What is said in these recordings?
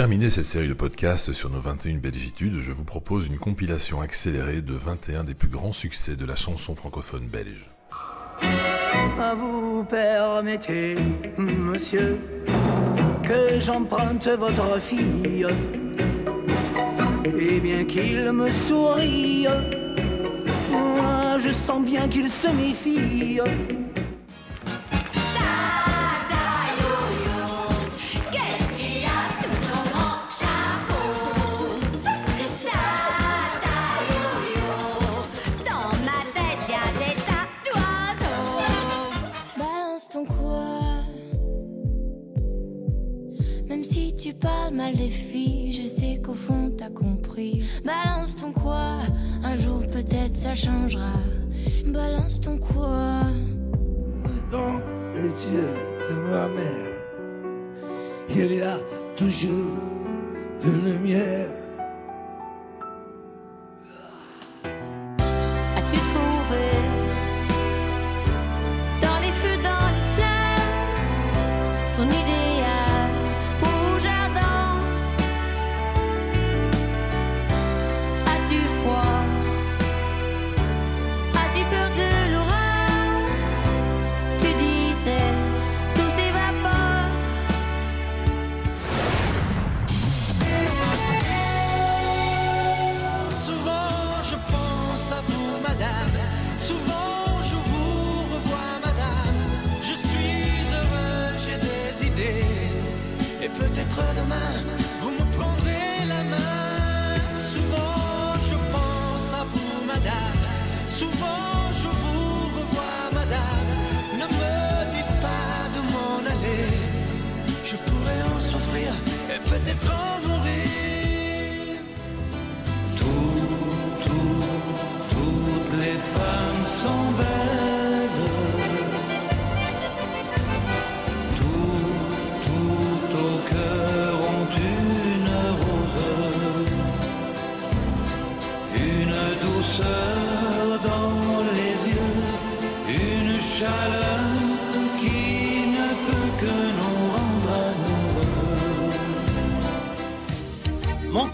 terminer cette série de podcasts sur nos 21 belgitudes, je vous propose une compilation accélérée de 21 des plus grands succès de la chanson francophone belge. Vous permettez, monsieur, que j'emprunte votre fille. Et bien qu'il me sourie, moi je sens bien qu'il se méfie. Mal des filles, je sais qu'au fond t'as compris. Balance ton quoi Un jour peut-être ça changera. Balance ton quoi Dans les yeux de ma mère, il y a toujours une lumière.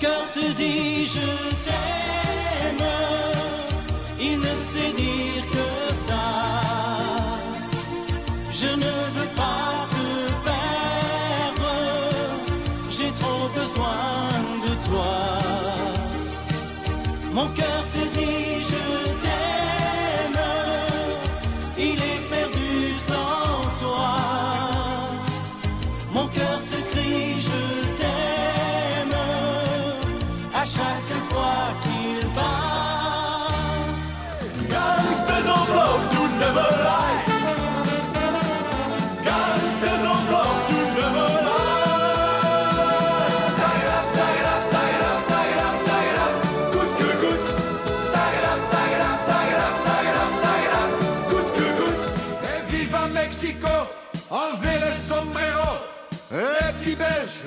Cœur te dit je t'aime,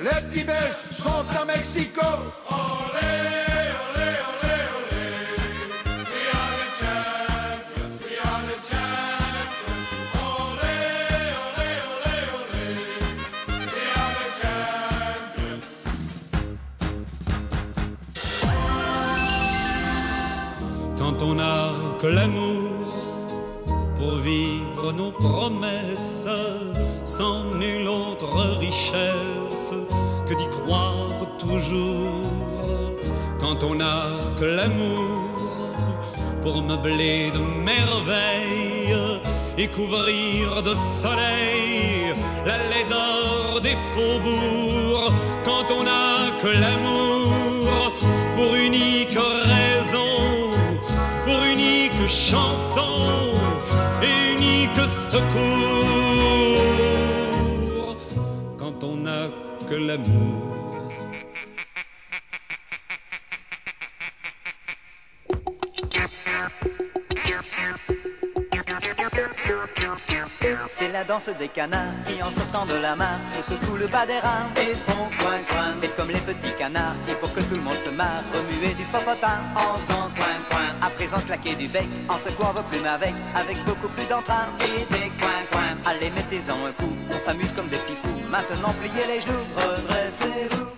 Les petits Belges sont à Mexico. Olé, quand on n'a que l'amour pour vivre nos promesses, sans nulle autre richesse que d'y croire toujours, quand on n'a que l'amour pour meubler de merveilles et couvrir de soleil la laideur des faubourgs, quand on n'a que l'amour pour unique raison, pour unique chanson et unique secours, on n'a que l'amour. C'est la danse des canards qui en sortant de la mare se secouent le bas des reins et font coin coin. Faites comme les petits canards et pour que tout le monde se marre, remuer du popotin en faisant coin coin. À présent claquer du bec en secouant vos plumes avec, avec beaucoup plus d'entrain et des coin coin. Allez mettez-en un coup, on s'amuse comme des petits. Maintenant pliez les genoux, redressez-vous.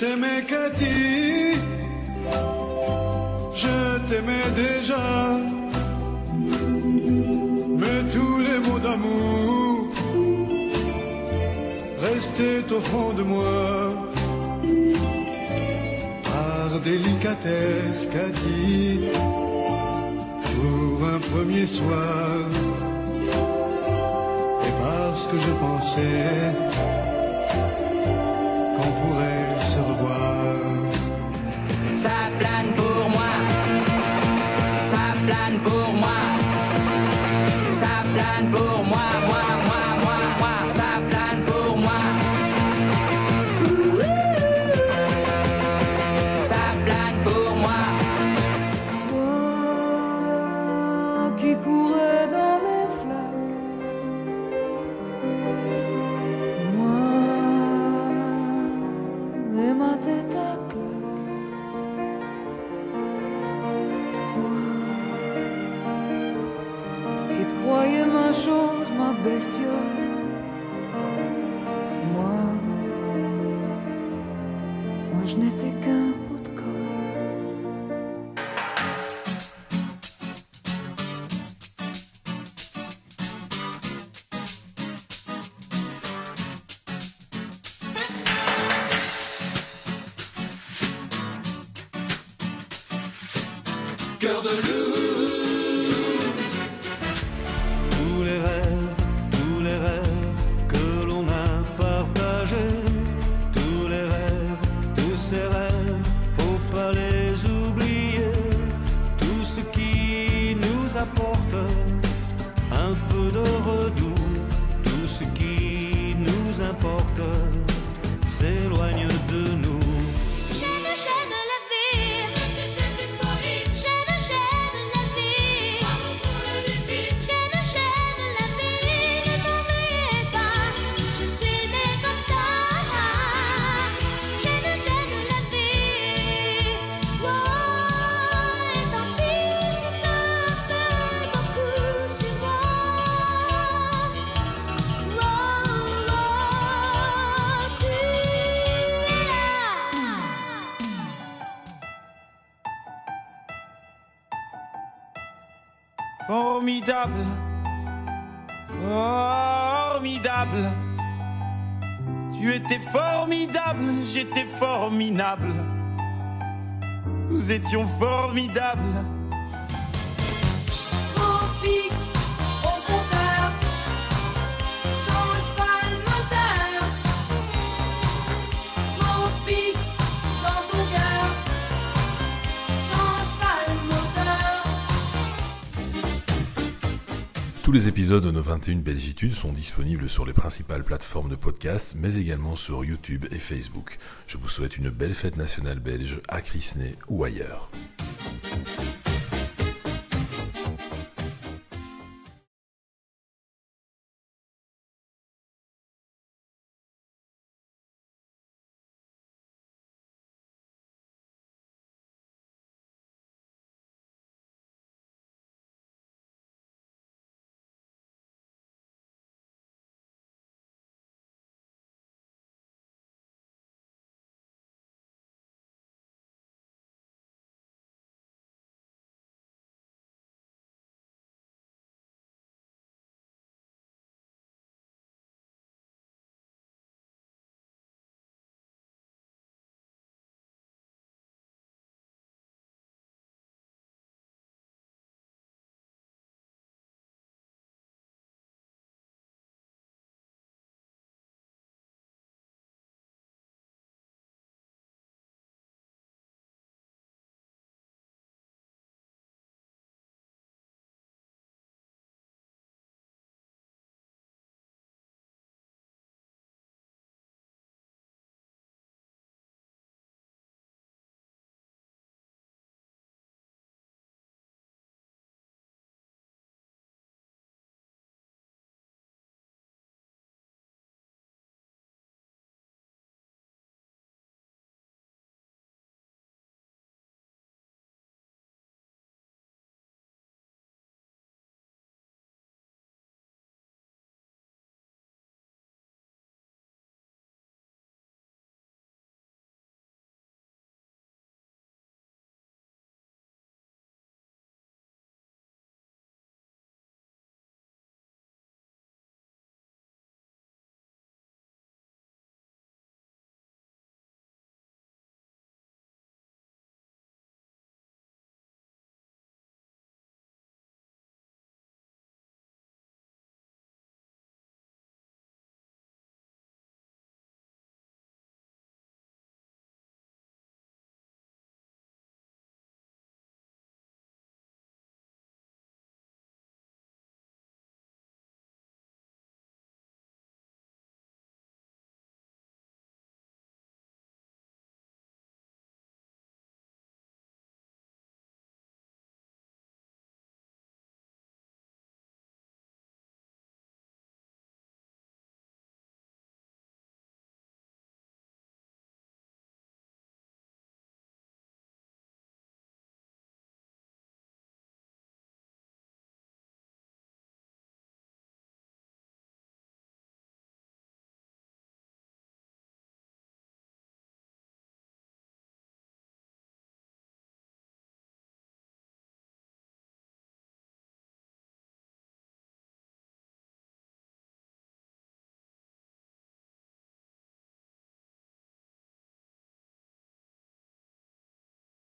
T'aimais Cathy, je t'aimais déjà, mais tous les mots d'amour restaient au fond de moi. Par délicatesse, Cathy, pour un premier soir, et parce que je pensais plane pour moi, ça plane pour ma bestiole. Et moi, moi je n'étais qu'un bout de colle. Cœur de loup. Formidable, formidable. Tu étais formidable, j'étais formidable. Nous étions formidables. Tous les épisodes de nos 21 Belgitudes sont disponibles sur les principales plateformes de podcast, mais également sur YouTube et Facebook. Je vous souhaite une belle fête nationale belge à Crisney ou ailleurs.